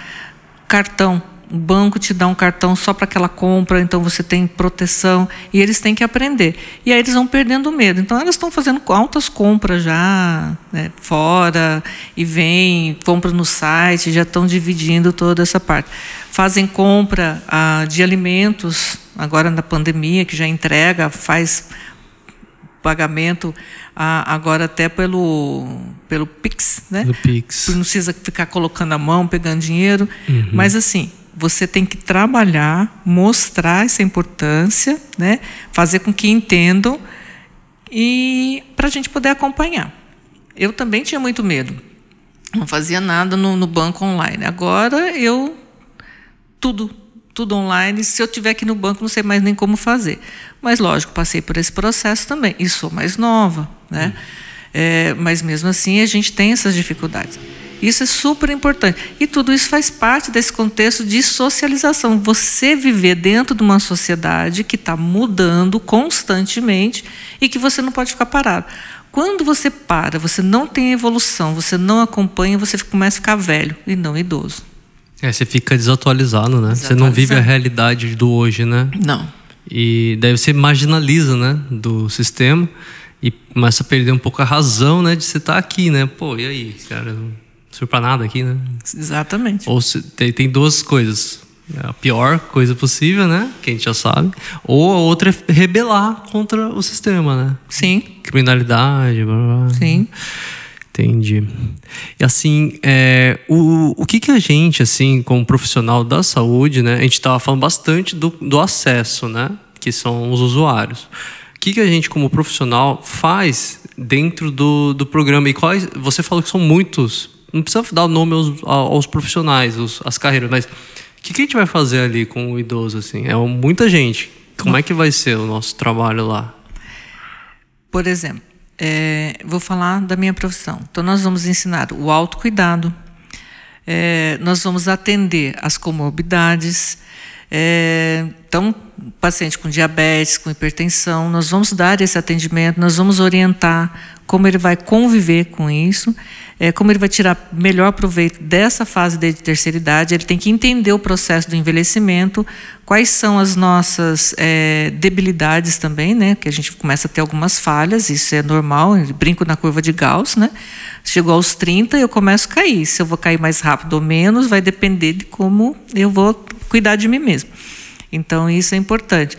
cartão. O banco te dá um cartão só para aquela compra, então você tem proteção e eles têm que aprender. E aí eles vão perdendo o medo. Então elas estão fazendo altas compras já né, fora e vêm, compram no site, já estão dividindo toda essa parte. Fazem compra ah, de alimentos agora na pandemia, que já entrega, faz pagamento agora até pelo, pelo Pix, né? Do Pix. Não precisa ficar colocando a mão, pegando dinheiro. Uhum. Mas assim, você tem que trabalhar, mostrar essa importância, né? fazer com que entendam e para a gente poder acompanhar. Eu também tinha muito medo. Não fazia nada no, no banco online. Agora eu tudo tudo online. Se eu tiver aqui no banco, não sei mais nem como fazer. Mas, lógico, passei por esse processo também. E sou mais nova, né? É, mas mesmo assim, a gente tem essas dificuldades. Isso é super importante. E tudo isso faz parte desse contexto de socialização. Você viver dentro de uma sociedade que está mudando constantemente e que você não pode ficar parado. Quando você para, você não tem evolução, você não acompanha, você começa a ficar velho e não idoso. É, você fica desatualizado, né? Você não vive a realidade do hoje, né? Não. E daí você marginaliza, né, do sistema e começa a perder um pouco a razão, né, de você estar tá aqui, né? Pô, e aí, cara? Serve pra nada aqui, né? Exatamente. Ou se, tem, tem duas coisas. A pior coisa possível, né? Que a gente já sabe. Ou a outra é rebelar contra o sistema, né? Sim. Criminalidade, blá, blá. Sim. Entendi. E assim, é, o, o que, que a gente, assim, como profissional da saúde, né? A gente estava falando bastante do, do acesso, né? Que são os usuários. O que, que a gente, como profissional, faz dentro do, do programa? E quais. Você falou que são muitos. Não precisa dar nome aos, aos profissionais, os, as carreiras, mas o que, que a gente vai fazer ali com o idoso, assim? É muita gente. Como é que vai ser o nosso trabalho lá? Por exemplo, é, vou falar da minha profissão. Então, nós vamos ensinar o autocuidado, é, nós vamos atender as comorbidades. É, então, paciente com diabetes, com hipertensão, nós vamos dar esse atendimento, nós vamos orientar como ele vai conviver com isso é, como ele vai tirar melhor proveito dessa fase de terceira idade. Ele tem que entender o processo do envelhecimento, quais são as nossas é, debilidades também, né? Que a gente começa a ter algumas falhas, isso é normal. Brinco na curva de Gauss, né? Chegou aos 30, eu começo a cair. Se eu vou cair mais rápido ou menos, vai depender de como eu vou cuidar de mim mesmo. Então, isso é importante.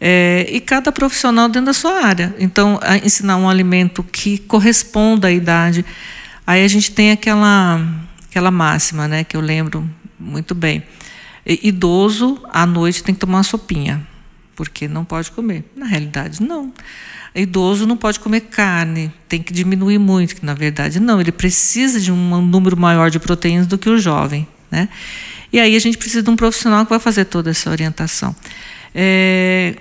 É, e cada profissional dentro da sua área. Então, ensinar um alimento que corresponda à idade. Aí a gente tem aquela, aquela máxima, né, que eu lembro muito bem. Idoso, à noite, tem que tomar uma sopinha, porque não pode comer. Na realidade, não. Idoso não pode comer carne, tem que diminuir muito, que na verdade não, ele precisa de um número maior de proteínas do que o jovem. Né? E aí a gente precisa de um profissional que vai fazer toda essa orientação. É,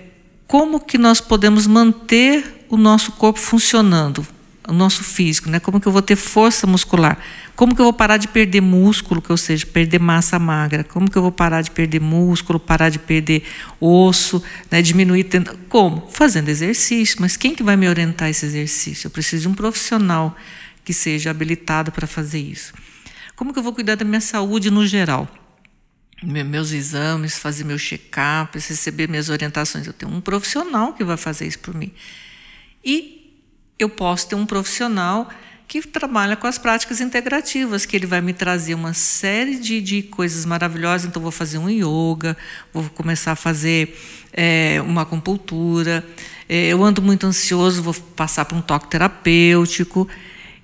como que nós podemos manter o nosso corpo funcionando? O nosso físico, né? Como que eu vou ter força muscular? Como que eu vou parar de perder músculo, que ou seja, perder massa magra? Como que eu vou parar de perder músculo, parar de perder osso, né? diminuir como? Fazendo exercício. Mas quem que vai me orientar esse exercício? Eu preciso de um profissional que seja habilitado para fazer isso. Como que eu vou cuidar da minha saúde no geral? Meus exames, fazer meu check-up, receber minhas orientações. Eu tenho um profissional que vai fazer isso por mim. E eu posso ter um profissional que trabalha com as práticas integrativas, que ele vai me trazer uma série de, de coisas maravilhosas. Então, vou fazer um yoga, vou começar a fazer é, uma acupuntura. É, eu ando muito ansioso, vou passar por um toque terapêutico.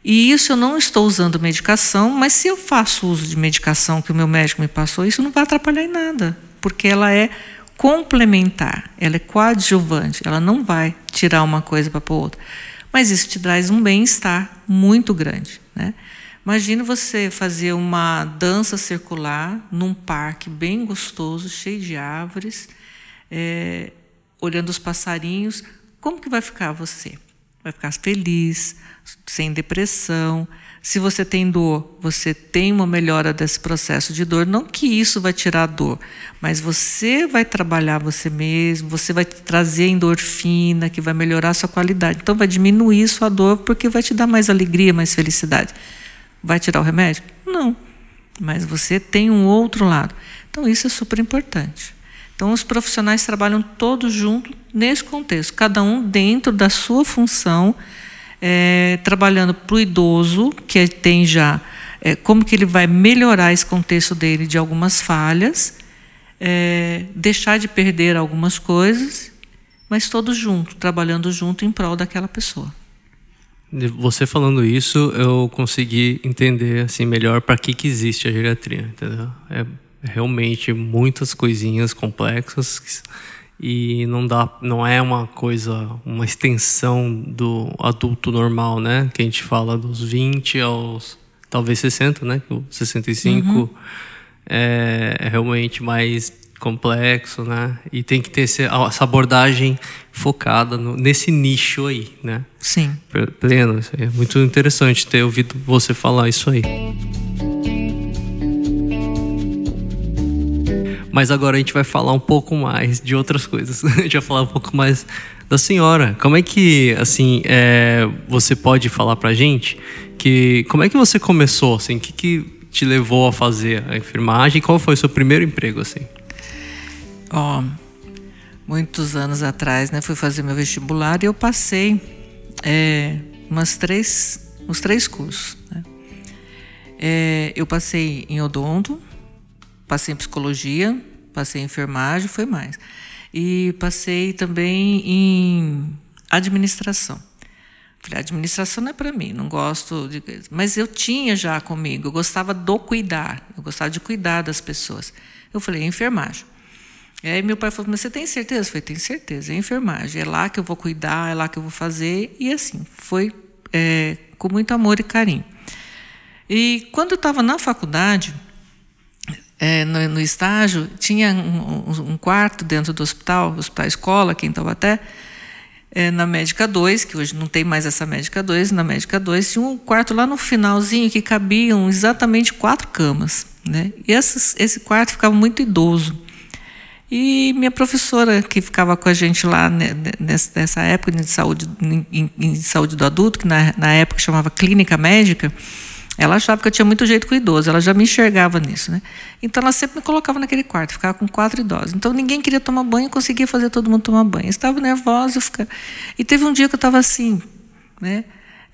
E isso eu não estou usando medicação, mas se eu faço uso de medicação que o meu médico me passou, isso não vai atrapalhar em nada, porque ela é complementar, ela é coadjuvante, ela não vai tirar uma coisa para pôr outra mas isso te traz um bem-estar muito grande. Né? Imagina você fazer uma dança circular num parque bem gostoso, cheio de árvores, é, olhando os passarinhos. Como que vai ficar você? Vai ficar feliz, sem depressão, se você tem dor, você tem uma melhora desse processo de dor. Não que isso vai tirar a dor, mas você vai trabalhar você mesmo, você vai trazer endorfina, que vai melhorar a sua qualidade. Então, vai diminuir sua dor, porque vai te dar mais alegria, mais felicidade. Vai tirar o remédio? Não. Mas você tem um outro lado. Então, isso é super importante. Então, os profissionais trabalham todos juntos nesse contexto, cada um dentro da sua função é, trabalhando para o idoso, que tem já é, como que ele vai melhorar esse contexto dele de algumas falhas, é, deixar de perder algumas coisas, mas todos juntos, trabalhando junto em prol daquela pessoa. Você falando isso, eu consegui entender assim melhor para que que existe a geriatria, entendeu? É realmente muitas coisinhas complexas e não dá, não é uma coisa, uma extensão do adulto normal, né? Que a gente fala dos 20 aos talvez 60, né? 65 uhum. é, é realmente mais complexo, né? E tem que ter essa abordagem focada no, nesse nicho aí, né? Sim. Pleno, é muito interessante ter ouvido você falar isso aí. Mas agora a gente vai falar um pouco mais de outras coisas. [LAUGHS] a gente vai falar um pouco mais da senhora. Como é que, assim, é, você pode falar pra gente que como é que você começou, assim, o que, que te levou a fazer a enfermagem? Qual foi o seu primeiro emprego, assim? Ó, oh, muitos anos atrás, né, fui fazer meu vestibular e eu passei é, umas três, uns três cursos. Né? É, eu passei em odonto, passei em psicologia, passei em enfermagem, foi mais. E passei também em administração. Falei, administração não é para mim, não gosto de. Mas eu tinha já comigo, eu gostava do cuidar, eu gostava de cuidar das pessoas. Eu falei, é enfermagem. E aí meu pai falou, mas você tem certeza? Eu falei, tenho certeza, é enfermagem, é lá que eu vou cuidar, é lá que eu vou fazer. E assim, foi é, com muito amor e carinho. E quando eu estava na faculdade, é, no, no, estágio, tinha um, um, quarto dentro do hospital, hospital escola, aqui em Taubaté, é, na Médica 2, que hoje não tem mais essa Médica 2, na Médica 2 tinha um quarto lá no finalzinho que cabiam exatamente quatro camas. Né? E essas, esse quarto ficava muito idoso. E minha professora, que ficava com a gente lá nessa época de saúde, em, em saúde do adulto, que na, na época chamava clínica médica, ela achava que eu tinha muito jeito com idoso, ela já me enxergava nisso, né? Então ela sempre me colocava naquele quarto, ficava com quatro idosos. Então ninguém queria tomar banho, conseguia fazer todo mundo tomar banho. Eu estava nervosa, eu ficava... e teve um dia que eu estava assim, né?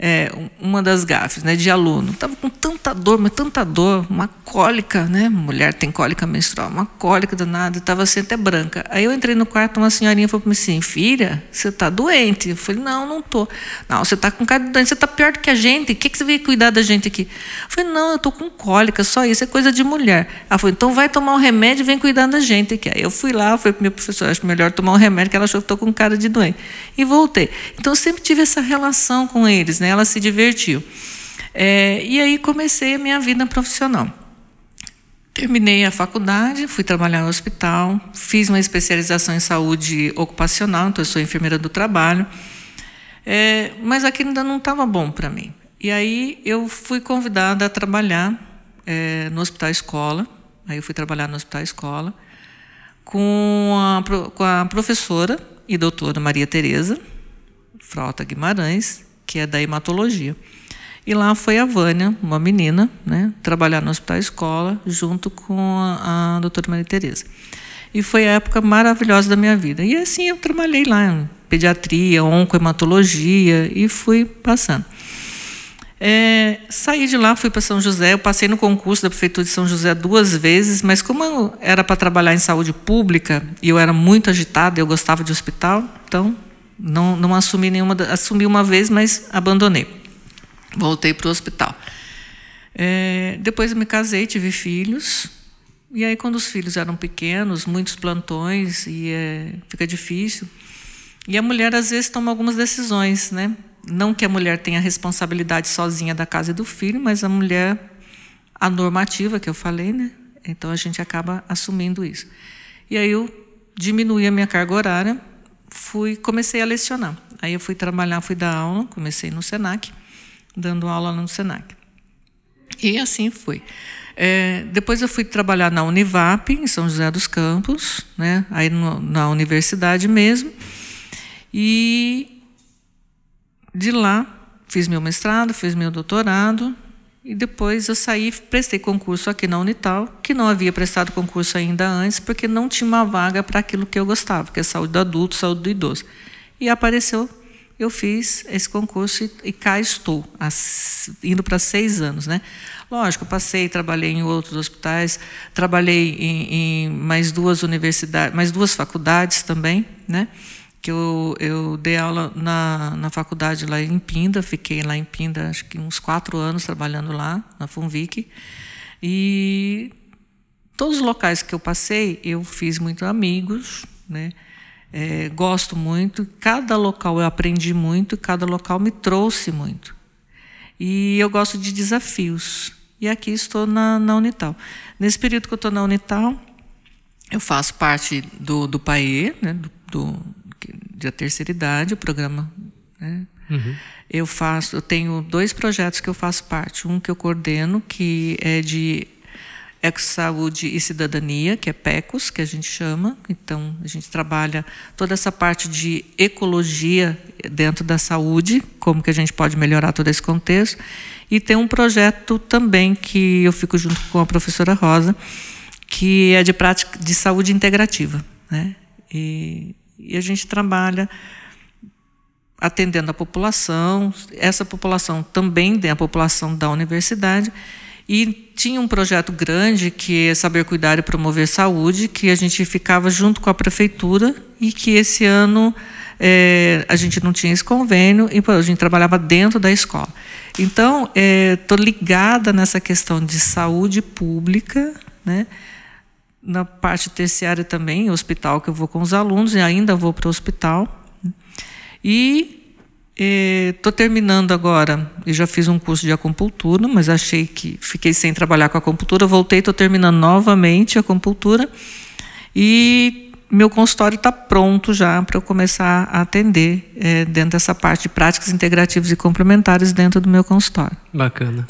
É, uma das gafes né, de aluno. Estava com tanta dor, mas tanta dor, uma cólica, né? Mulher tem cólica menstrual, uma cólica danada, estava assim até branca. Aí eu entrei no quarto, uma senhorinha falou para mim assim: Filha, você está doente? Eu falei: Não, não estou. Não, você está com cara de doente, você está pior do que a gente. O que, que você veio cuidar da gente aqui? Eu falei: Não, eu estou com cólica, só isso, é coisa de mulher. Ela falou: Então vai tomar um remédio e vem cuidar da gente aqui. Aí eu fui lá, falei para minha professora: Acho melhor tomar um remédio, que ela achou que estou com cara de doente. E voltei. Então eu sempre tive essa relação com eles, né? Ela se divertiu. É, e aí comecei a minha vida profissional. Terminei a faculdade, fui trabalhar no hospital, fiz uma especialização em saúde ocupacional, então eu sou enfermeira do trabalho, é, mas aquilo ainda não estava bom para mim. E aí eu fui convidada a trabalhar é, no hospital escola, aí eu fui trabalhar no hospital escola, com a, com a professora e doutora Maria Tereza Frota Guimarães, que é da hematologia. E lá foi a Vânia, uma menina, né, trabalhar no hospital escola, junto com a, a doutora Maria Tereza. E foi a época maravilhosa da minha vida. E assim eu trabalhei lá em pediatria, oncohematologia e fui passando. É, saí de lá, fui para São José. Eu passei no concurso da prefeitura de São José duas vezes, mas como era para trabalhar em saúde pública e eu era muito agitada, eu gostava de hospital, então não, não assumi nenhuma, assumi uma vez, mas abandonei. Voltei para o hospital. É, depois eu me casei, tive filhos. E aí, quando os filhos eram pequenos, muitos plantões, e é, fica difícil. E a mulher, às vezes, toma algumas decisões, né? Não que a mulher tenha a responsabilidade sozinha da casa e do filho, mas a mulher, a normativa que eu falei, né? Então a gente acaba assumindo isso. E aí eu diminuí a minha carga horária fui comecei a lecionar. Aí eu fui trabalhar, fui dar aula, comecei no Senac, dando aula no Senac. E assim fui. É, depois eu fui trabalhar na Univap, em São José dos Campos, né, aí no, na universidade mesmo. E de lá fiz meu mestrado, fiz meu doutorado, e depois eu saí, prestei concurso aqui na Unital, que não havia prestado concurso ainda antes, porque não tinha uma vaga para aquilo que eu gostava, que é saúde do adulto, saúde do idoso. E apareceu, eu fiz esse concurso e, e cá estou, indo para seis anos. Né? Lógico, passei, trabalhei em outros hospitais, trabalhei em, em mais duas universidades, mais duas faculdades também, né? Que eu, eu dei aula na, na faculdade lá em Pinda, fiquei lá em Pinda acho que uns quatro anos trabalhando lá, na Funvic. E todos os locais que eu passei, eu fiz muitos amigos, né? É, gosto muito. Cada local eu aprendi muito, cada local me trouxe muito. E eu gosto de desafios. E aqui estou na, na Unital. Nesse período que eu estou na Unital, eu faço parte do, do PAE, né, do, do, da terceira idade, o programa. Né? Uhum. Eu faço, eu tenho dois projetos que eu faço parte. Um que eu coordeno, que é de Eco-Saúde e Cidadania, que é PECOS, que a gente chama. Então, a gente trabalha toda essa parte de ecologia dentro da saúde, como que a gente pode melhorar todo esse contexto. E tem um projeto também que eu fico junto com a professora Rosa, que é de prática de saúde integrativa. Né? E, e a gente trabalha atendendo a população, essa população também tem a população da universidade, e tinha um projeto grande que é Saber Cuidar e Promover Saúde, que a gente ficava junto com a prefeitura e que esse ano é, a gente não tinha esse convênio e a gente trabalhava dentro da escola. Então, estou é, ligada nessa questão de saúde pública, né? Na parte terciária também, hospital que eu vou com os alunos e ainda vou para o hospital. E Estou terminando agora, e já fiz um curso de acupuntura, mas achei que fiquei sem trabalhar com acupuntura, voltei, estou terminando novamente a acupuntura e meu consultório está pronto já para eu começar a atender é, dentro dessa parte de práticas integrativas e complementares dentro do meu consultório. Bacana.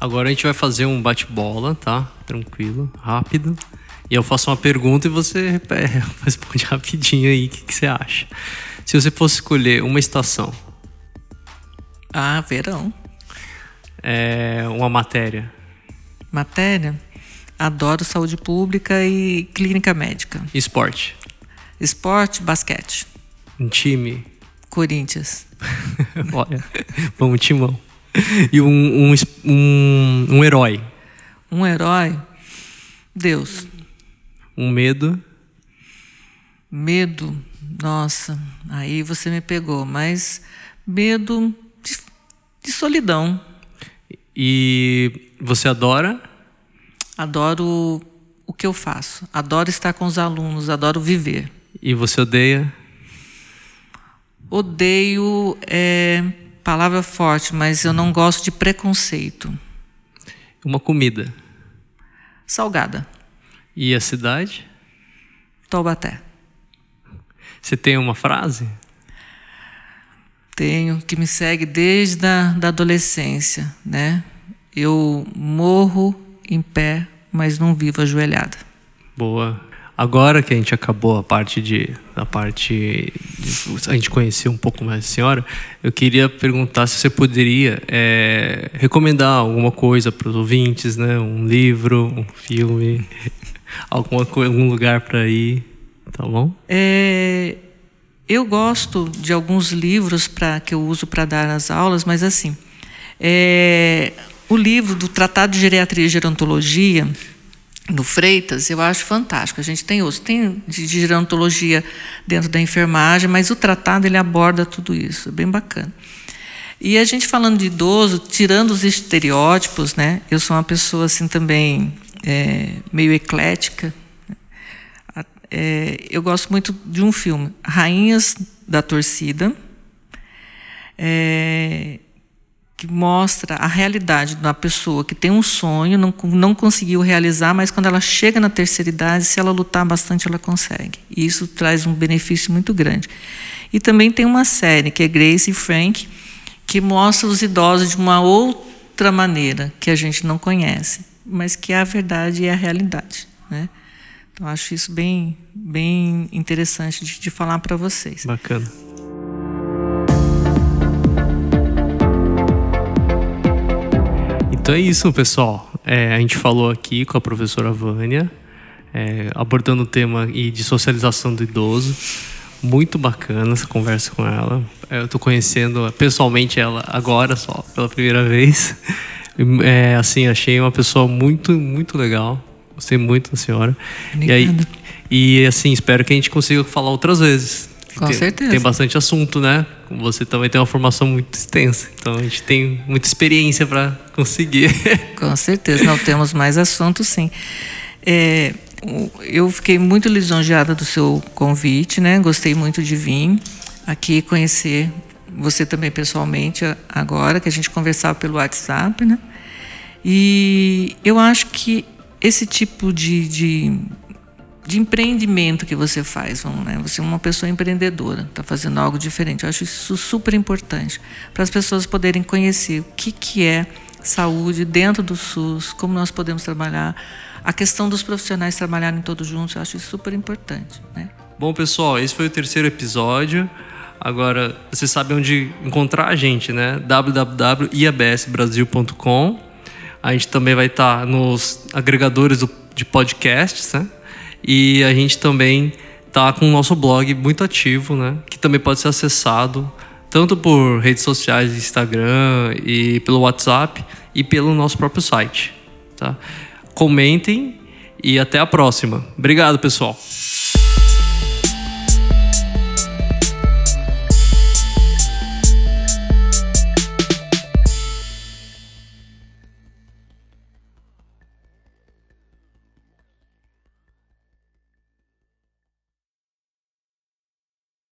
Agora a gente vai fazer um bate-bola, tá? Tranquilo, rápido. E eu faço uma pergunta e você [LAUGHS] responde rapidinho aí o que, que, você acha. Se você fosse escolher uma estação. Ah, verão. É uma matéria. Matéria? Adoro saúde pública e clínica médica. Esporte. Esporte, basquete. Um time. Corinthians. [LAUGHS] Olha, vamos timão. [LAUGHS] E um, um, um, um herói. Um herói? Deus. Um medo? Medo, nossa, aí você me pegou, mas medo de, de solidão. E você adora? Adoro o que eu faço, adoro estar com os alunos, adoro viver. E você odeia? Odeio é palavra forte, mas eu não gosto de preconceito. Uma comida? Salgada. E a cidade? Taubaté. Você tem uma frase? Tenho, que me segue desde a da adolescência, né? Eu morro em pé, mas não vivo ajoelhada. Boa. Agora que a gente acabou a parte de a parte de, a gente conheceu um pouco mais a senhora, eu queria perguntar se você poderia é, recomendar alguma coisa para os ouvintes, né? Um livro, um filme, [LAUGHS] alguma algum lugar para ir, tá bom? É, eu gosto de alguns livros para que eu uso para dar as aulas, mas assim, é, o livro do Tratado de Geriatria e Gerontologia no Freitas, eu acho fantástico. A gente tem outros, tem de gerontologia dentro da enfermagem, mas o tratado ele aborda tudo isso, é bem bacana. E a gente falando de idoso, tirando os estereótipos, né? Eu sou uma pessoa assim também é, meio eclética. É, eu gosto muito de um filme, Rainhas da Torcida. É, que mostra a realidade da pessoa que tem um sonho, não, não conseguiu realizar, mas quando ela chega na terceira idade, se ela lutar bastante, ela consegue. E isso traz um benefício muito grande. E também tem uma série, que é Grace e Frank, que mostra os idosos de uma outra maneira, que a gente não conhece, mas que é a verdade e a realidade. Né? Então, acho isso bem, bem interessante de, de falar para vocês. Bacana. Então é isso, pessoal. É, a gente falou aqui com a professora Vânia, é, abordando o tema de socialização do idoso. Muito bacana essa conversa com ela. Eu estou conhecendo pessoalmente ela agora, só pela primeira vez. É, assim, achei uma pessoa muito, muito legal. Gostei muito da senhora. E, aí, e assim, espero que a gente consiga falar outras vezes. Com tem, certeza. Tem bastante assunto, né? Você também tem uma formação muito extensa. Então a gente tem muita experiência para conseguir. [LAUGHS] Com certeza. Não temos mais assuntos, sim. É, eu fiquei muito lisonjeada do seu convite, né? Gostei muito de vir aqui conhecer você também pessoalmente agora, que a gente conversava pelo WhatsApp, né? E eu acho que esse tipo de, de, de empreendimento que você faz, vamos, né? você é uma pessoa empreendedora, está fazendo algo diferente. Eu acho isso super importante para as pessoas poderem conhecer o que, que é saúde dentro do SUS, como nós podemos trabalhar, a questão dos profissionais trabalharem todos juntos, eu acho isso super importante. Né? Bom, pessoal, esse foi o terceiro episódio. Agora, você sabe onde encontrar a gente, né? www.iabsbrasil.com. A gente também vai estar nos agregadores de podcasts, né? E a gente também está com o nosso blog muito ativo, né? Que também pode ser acessado tanto por redes sociais, Instagram e pelo WhatsApp e pelo nosso próprio site, tá? Comentem e até a próxima. Obrigado, pessoal.